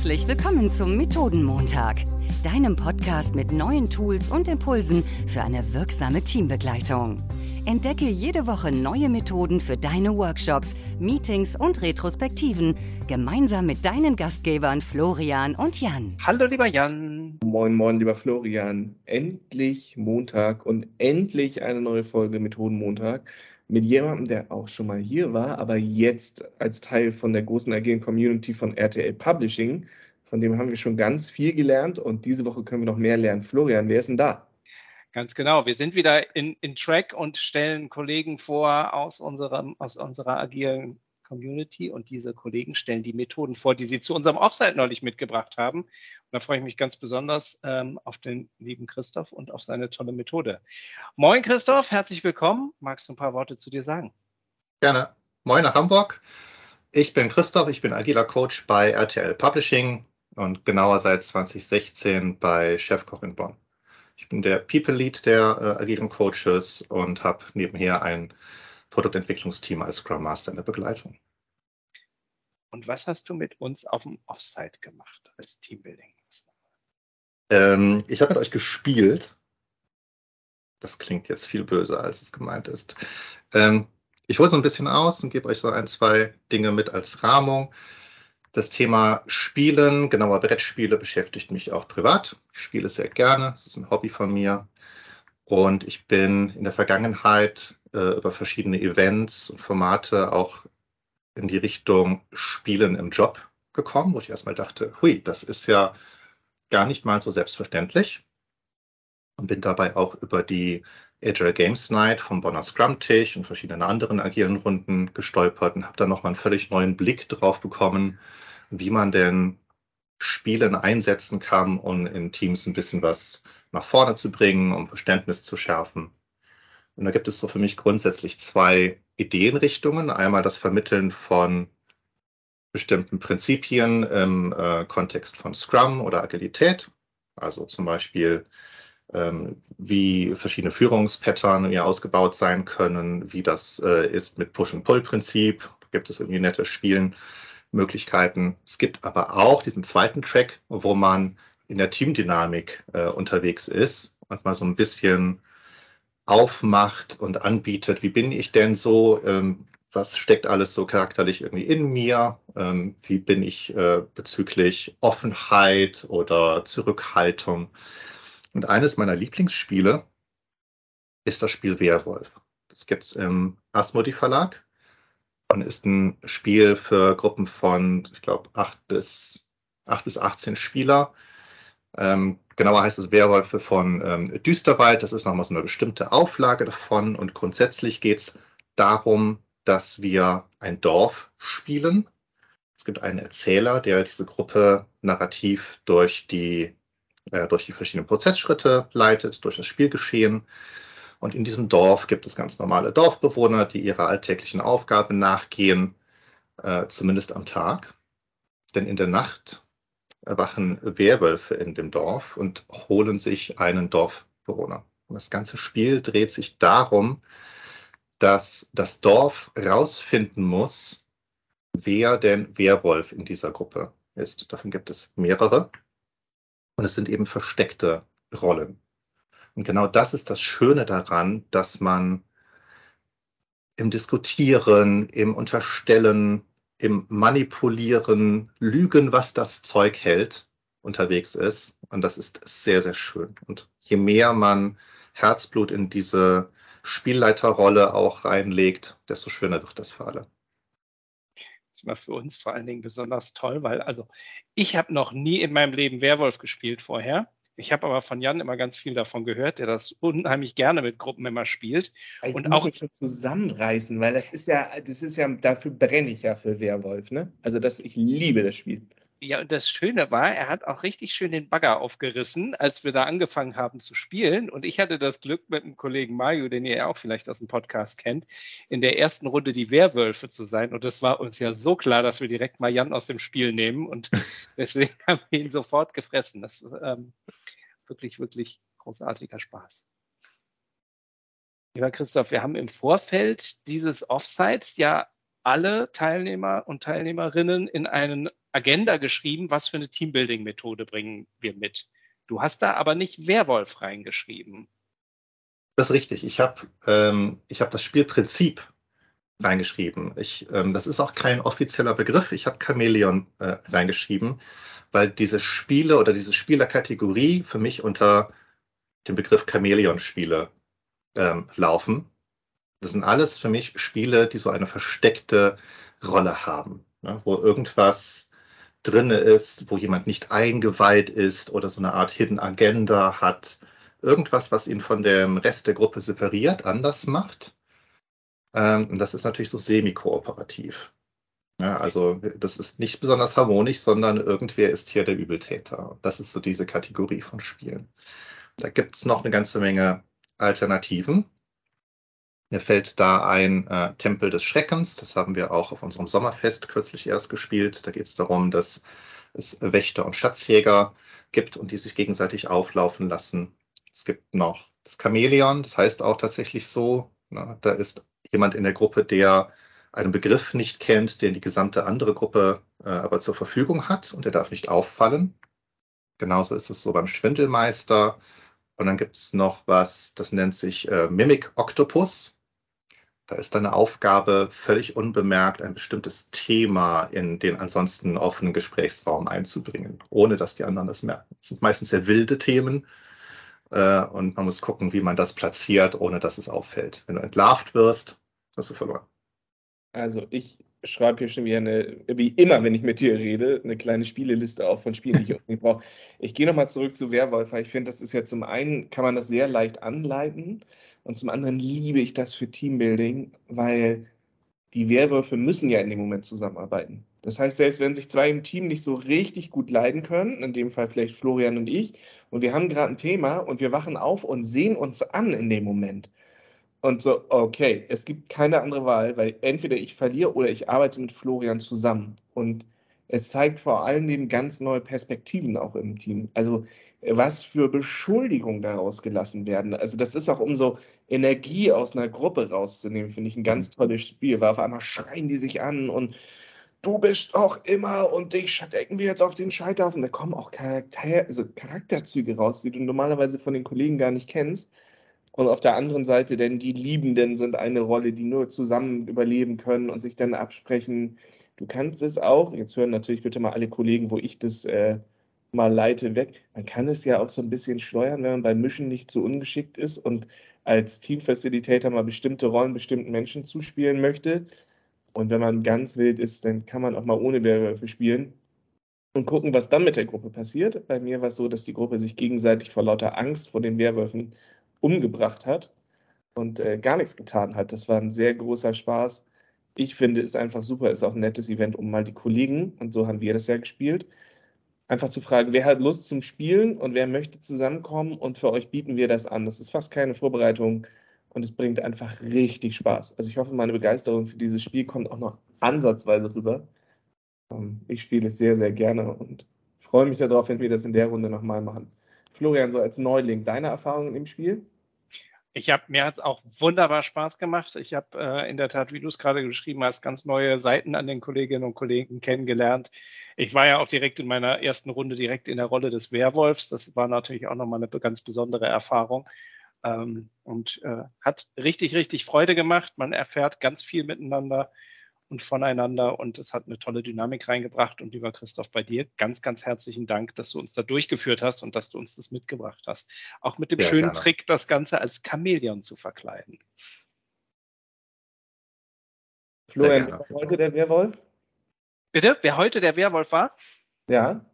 Herzlich willkommen zum Methodenmontag, deinem Podcast mit neuen Tools und Impulsen für eine wirksame Teambegleitung. Entdecke jede Woche neue Methoden für deine Workshops, Meetings und Retrospektiven gemeinsam mit deinen Gastgebern Florian und Jan. Hallo lieber Jan. Moin, moin, lieber Florian. Endlich Montag und endlich eine neue Folge Methodenmontag mit jemandem, der auch schon mal hier war, aber jetzt als Teil von der großen agilen Community von RTL Publishing. Von dem haben wir schon ganz viel gelernt und diese Woche können wir noch mehr lernen. Florian, wer ist denn da? Ganz genau. Wir sind wieder in, in Track und stellen Kollegen vor aus, unserem, aus unserer agilen Community und diese Kollegen stellen die Methoden vor, die sie zu unserem Offsite neulich mitgebracht haben. Und da freue ich mich ganz besonders ähm, auf den lieben Christoph und auf seine tolle Methode. Moin Christoph, herzlich willkommen. Magst du ein paar Worte zu dir sagen? Gerne. Moin nach Hamburg. Ich bin Christoph, ich bin agiler Coach bei RTL Publishing und genauer seit 2016 bei Chefkoch in Bonn. Ich bin der People Lead der äh, agilen Coaches und habe nebenher ein Produktentwicklungsteam als Scrum Master in der Begleitung. Und was hast du mit uns auf dem Offsite gemacht als Teambuilding? Ähm, ich habe mit euch gespielt. Das klingt jetzt viel böser, als es gemeint ist. Ähm, ich hole so ein bisschen aus und gebe euch so ein, zwei Dinge mit als Rahmung. Das Thema Spielen, genauer Brettspiele, beschäftigt mich auch privat. Ich spiele sehr gerne. Es ist ein Hobby von mir. Und ich bin in der Vergangenheit äh, über verschiedene Events und Formate auch in die Richtung Spielen im Job gekommen, wo ich erstmal dachte, hui, das ist ja gar nicht mal so selbstverständlich. Und bin dabei auch über die Agile Games Night vom Bonner Scrum Tisch und verschiedenen anderen agilen Runden gestolpert und habe da nochmal einen völlig neuen Blick drauf bekommen, wie man denn Spielen einsetzen kann, um in Teams ein bisschen was nach vorne zu bringen, um Verständnis zu schärfen. Und da gibt es so für mich grundsätzlich zwei Ideenrichtungen. Einmal das Vermitteln von bestimmten Prinzipien im äh, Kontext von Scrum oder Agilität. Also zum Beispiel, wie verschiedene Führungspattern hier ausgebaut sein können, wie das äh, ist mit Push-and-Pull-Prinzip. Gibt es irgendwie nette Spielenmöglichkeiten. Es gibt aber auch diesen zweiten Track, wo man in der Teamdynamik äh, unterwegs ist und mal so ein bisschen aufmacht und anbietet. Wie bin ich denn so? Ähm, was steckt alles so charakterlich irgendwie in mir? Ähm, wie bin ich äh, bezüglich Offenheit oder Zurückhaltung? Und eines meiner Lieblingsspiele ist das Spiel Werwolf. Das gibt es im Asmodi Verlag und ist ein Spiel für Gruppen von, ich glaube, acht bis, acht bis 18 Spieler ähm, genauer heißt es Werwölfe von ähm, Düsterwald. Das ist nochmal so eine bestimmte Auflage davon. Und grundsätzlich geht es darum, dass wir ein Dorf spielen. Es gibt einen Erzähler, der diese Gruppe narrativ durch die, äh, durch die verschiedenen Prozessschritte leitet, durch das Spielgeschehen. Und in diesem Dorf gibt es ganz normale Dorfbewohner, die ihrer alltäglichen Aufgabe nachgehen, äh, zumindest am Tag. Denn in der Nacht erwachen Werwölfe in dem Dorf und holen sich einen Dorfbewohner. Und das ganze Spiel dreht sich darum, dass das Dorf rausfinden muss, wer denn Werwolf in dieser Gruppe ist. Davon gibt es mehrere. Und es sind eben versteckte Rollen. Und genau das ist das Schöne daran, dass man im Diskutieren, im Unterstellen, im Manipulieren, Lügen, was das Zeug hält, unterwegs ist. Und das ist sehr, sehr schön. Und je mehr man Herzblut in diese Spielleiterrolle auch reinlegt, desto schöner wird das für alle. War für uns vor allen Dingen besonders toll, weil also ich habe noch nie in meinem Leben Werwolf gespielt vorher. Ich habe aber von Jan immer ganz viel davon gehört, der das unheimlich gerne mit Gruppen immer spielt. Ich und auch schon zusammenreißen, weil das ist ja, das ist ja, dafür brenne ich ja für Werwolf, ne? Also das, ich liebe das Spiel. Ja, und das Schöne war, er hat auch richtig schön den Bagger aufgerissen, als wir da angefangen haben zu spielen. Und ich hatte das Glück mit dem Kollegen Mario, den ihr ja auch vielleicht aus dem Podcast kennt, in der ersten Runde die Werwölfe zu sein. Und das war uns ja so klar, dass wir direkt mal Jan aus dem Spiel nehmen. Und deswegen haben wir ihn sofort gefressen. Das war ähm, wirklich, wirklich großartiger Spaß. Lieber Christoph, wir haben im Vorfeld dieses Offsites ja alle Teilnehmer und Teilnehmerinnen in eine Agenda geschrieben, was für eine Teambuilding-Methode bringen wir mit. Du hast da aber nicht Werwolf reingeschrieben. Das ist richtig. Ich habe ähm, hab das Spielprinzip reingeschrieben. Ich, ähm, das ist auch kein offizieller Begriff. Ich habe Chameleon äh, reingeschrieben, weil diese Spiele oder diese Spielerkategorie für mich unter dem Begriff Chameleon-Spiele ähm, laufen. Das sind alles für mich Spiele, die so eine versteckte Rolle haben, ne, wo irgendwas drinne ist, wo jemand nicht eingeweiht ist oder so eine Art Hidden Agenda hat. Irgendwas, was ihn von dem Rest der Gruppe separiert, anders macht. Ähm, und das ist natürlich so semi-kooperativ. Ja, also das ist nicht besonders harmonisch, sondern irgendwer ist hier der Übeltäter. Das ist so diese Kategorie von Spielen. Da gibt es noch eine ganze Menge Alternativen. Mir fällt da ein äh, Tempel des Schreckens. Das haben wir auch auf unserem Sommerfest kürzlich erst gespielt. Da geht es darum, dass es Wächter und Schatzjäger gibt und die sich gegenseitig auflaufen lassen. Es gibt noch das Chamäleon. Das heißt auch tatsächlich so, ne, da ist jemand in der Gruppe, der einen Begriff nicht kennt, den die gesamte andere Gruppe äh, aber zur Verfügung hat und der darf nicht auffallen. Genauso ist es so beim Schwindelmeister. Und dann gibt es noch was, das nennt sich äh, Mimic Octopus. Da ist deine Aufgabe, völlig unbemerkt ein bestimmtes Thema in den ansonsten offenen Gesprächsraum einzubringen, ohne dass die anderen das merken. Das sind meistens sehr wilde Themen äh, und man muss gucken, wie man das platziert, ohne dass es auffällt. Wenn du entlarvt wirst, hast du verloren. Also ich schreibe hier schon wie, eine, wie immer, wenn ich mit dir rede, eine kleine Spieleliste auf von Spielen, die ich unbedingt brauche. Ich gehe nochmal zurück zu Werwolf, weil ich finde, das ist ja zum einen, kann man das sehr leicht anleiten und zum anderen liebe ich das für Teambuilding, weil die Werwölfe müssen ja in dem Moment zusammenarbeiten. Das heißt, selbst wenn sich zwei im Team nicht so richtig gut leiden können, in dem Fall vielleicht Florian und ich, und wir haben gerade ein Thema und wir wachen auf und sehen uns an in dem Moment, und so, okay, es gibt keine andere Wahl, weil entweder ich verliere oder ich arbeite mit Florian zusammen. Und es zeigt vor allen Dingen ganz neue Perspektiven auch im Team. Also was für Beschuldigungen daraus gelassen werden. Also das ist auch um so Energie aus einer Gruppe rauszunehmen, finde ich ein ganz tolles Spiel, weil auf einmal schreien die sich an und du bist auch immer und dich stecken wir jetzt auf den Scheiterhaufen. Da kommen auch Charakter, also Charakterzüge raus, die du normalerweise von den Kollegen gar nicht kennst. Und auf der anderen Seite, denn die Liebenden sind eine Rolle, die nur zusammen überleben können und sich dann absprechen. Du kannst es auch, jetzt hören natürlich bitte mal alle Kollegen, wo ich das äh, mal leite, weg. Man kann es ja auch so ein bisschen steuern, wenn man beim Mischen nicht so ungeschickt ist und als Teamfacilitator mal bestimmte Rollen bestimmten Menschen zuspielen möchte. Und wenn man ganz wild ist, dann kann man auch mal ohne Werwölfe spielen und gucken, was dann mit der Gruppe passiert. Bei mir war es so, dass die Gruppe sich gegenseitig vor lauter Angst vor den Werwölfen umgebracht hat und äh, gar nichts getan hat. Das war ein sehr großer Spaß. Ich finde es einfach super, ist auch ein nettes Event, um mal die Kollegen, und so haben wir das ja gespielt, einfach zu fragen, wer hat Lust zum Spielen und wer möchte zusammenkommen und für euch bieten wir das an. Das ist fast keine Vorbereitung und es bringt einfach richtig Spaß. Also ich hoffe, meine Begeisterung für dieses Spiel kommt auch noch ansatzweise rüber. Ähm, ich spiele es sehr, sehr gerne und freue mich darauf, wenn wir das in der Runde nochmal machen. Florian, so als Neuling, deine Erfahrungen im Spiel? Ich habe mir hat es auch wunderbar Spaß gemacht. Ich habe äh, in der Tat, wie du es gerade geschrieben hast, ganz neue Seiten an den Kolleginnen und Kollegen kennengelernt. Ich war ja auch direkt in meiner ersten Runde direkt in der Rolle des Werwolfs. Das war natürlich auch nochmal eine ganz besondere Erfahrung ähm, und äh, hat richtig, richtig Freude gemacht. Man erfährt ganz viel miteinander und voneinander und es hat eine tolle Dynamik reingebracht. Und lieber Christoph, bei dir ganz, ganz herzlichen Dank, dass du uns da durchgeführt hast und dass du uns das mitgebracht hast. Auch mit dem ja, schönen gerne. Trick, das Ganze als Chamäleon zu verkleiden. Florian, wer heute der Werwolf? Bitte? Wer heute der Werwolf war? Ja.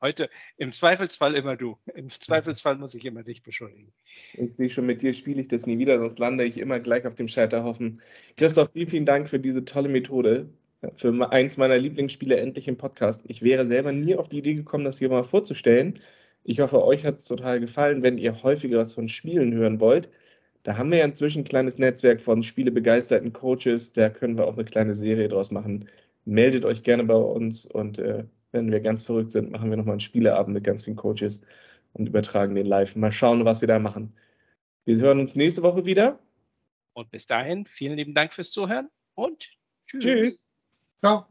Heute im Zweifelsfall immer du. Im Zweifelsfall muss ich immer dich beschuldigen. Ich sehe schon, mit dir spiele ich das nie wieder, sonst lande ich immer gleich auf dem Scheiterhaufen. Christoph, vielen, vielen Dank für diese tolle Methode. Für eins meiner Lieblingsspiele endlich im Podcast. Ich wäre selber nie auf die Idee gekommen, das hier mal vorzustellen. Ich hoffe, euch hat es total gefallen. Wenn ihr häufiger was von Spielen hören wollt, da haben wir ja inzwischen ein kleines Netzwerk von spielebegeisterten Coaches. Da können wir auch eine kleine Serie draus machen. Meldet euch gerne bei uns und äh, wenn wir ganz verrückt sind, machen wir nochmal einen Spieleabend mit ganz vielen Coaches und übertragen den live. Mal schauen, was wir da machen. Wir hören uns nächste Woche wieder. Und bis dahin, vielen lieben Dank fürs Zuhören und Tschüss. Ciao.